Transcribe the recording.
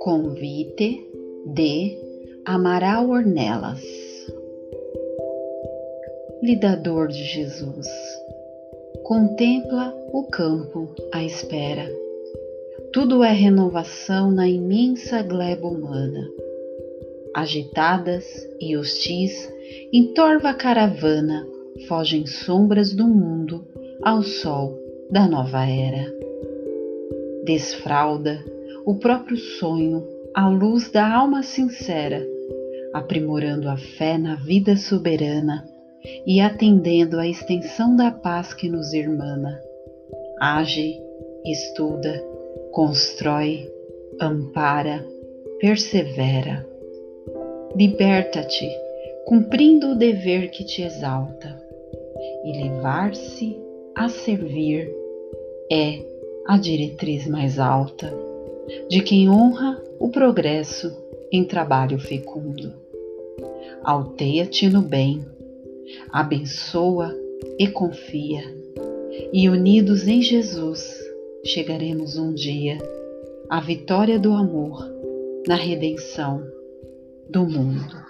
Convite de Amaral Ornelas Lidador de Jesus Contempla o campo à espera. Tudo é renovação na imensa gleba humana. Agitadas e hostis, em torva caravana, fogem sombras do mundo ao sol da nova era. Desfralda o próprio sonho à luz da alma sincera, aprimorando a fé na vida soberana e atendendo à extensão da paz que nos irmana. Age, estuda, constrói, ampara, persevera. Liberta-te, cumprindo o dever que te exalta, e levar-se a servir é a diretriz mais alta de quem honra o progresso em trabalho fecundo. Alteia-te no bem, abençoa e confia, e unidos em Jesus chegaremos um dia à vitória do amor na redenção do mundo.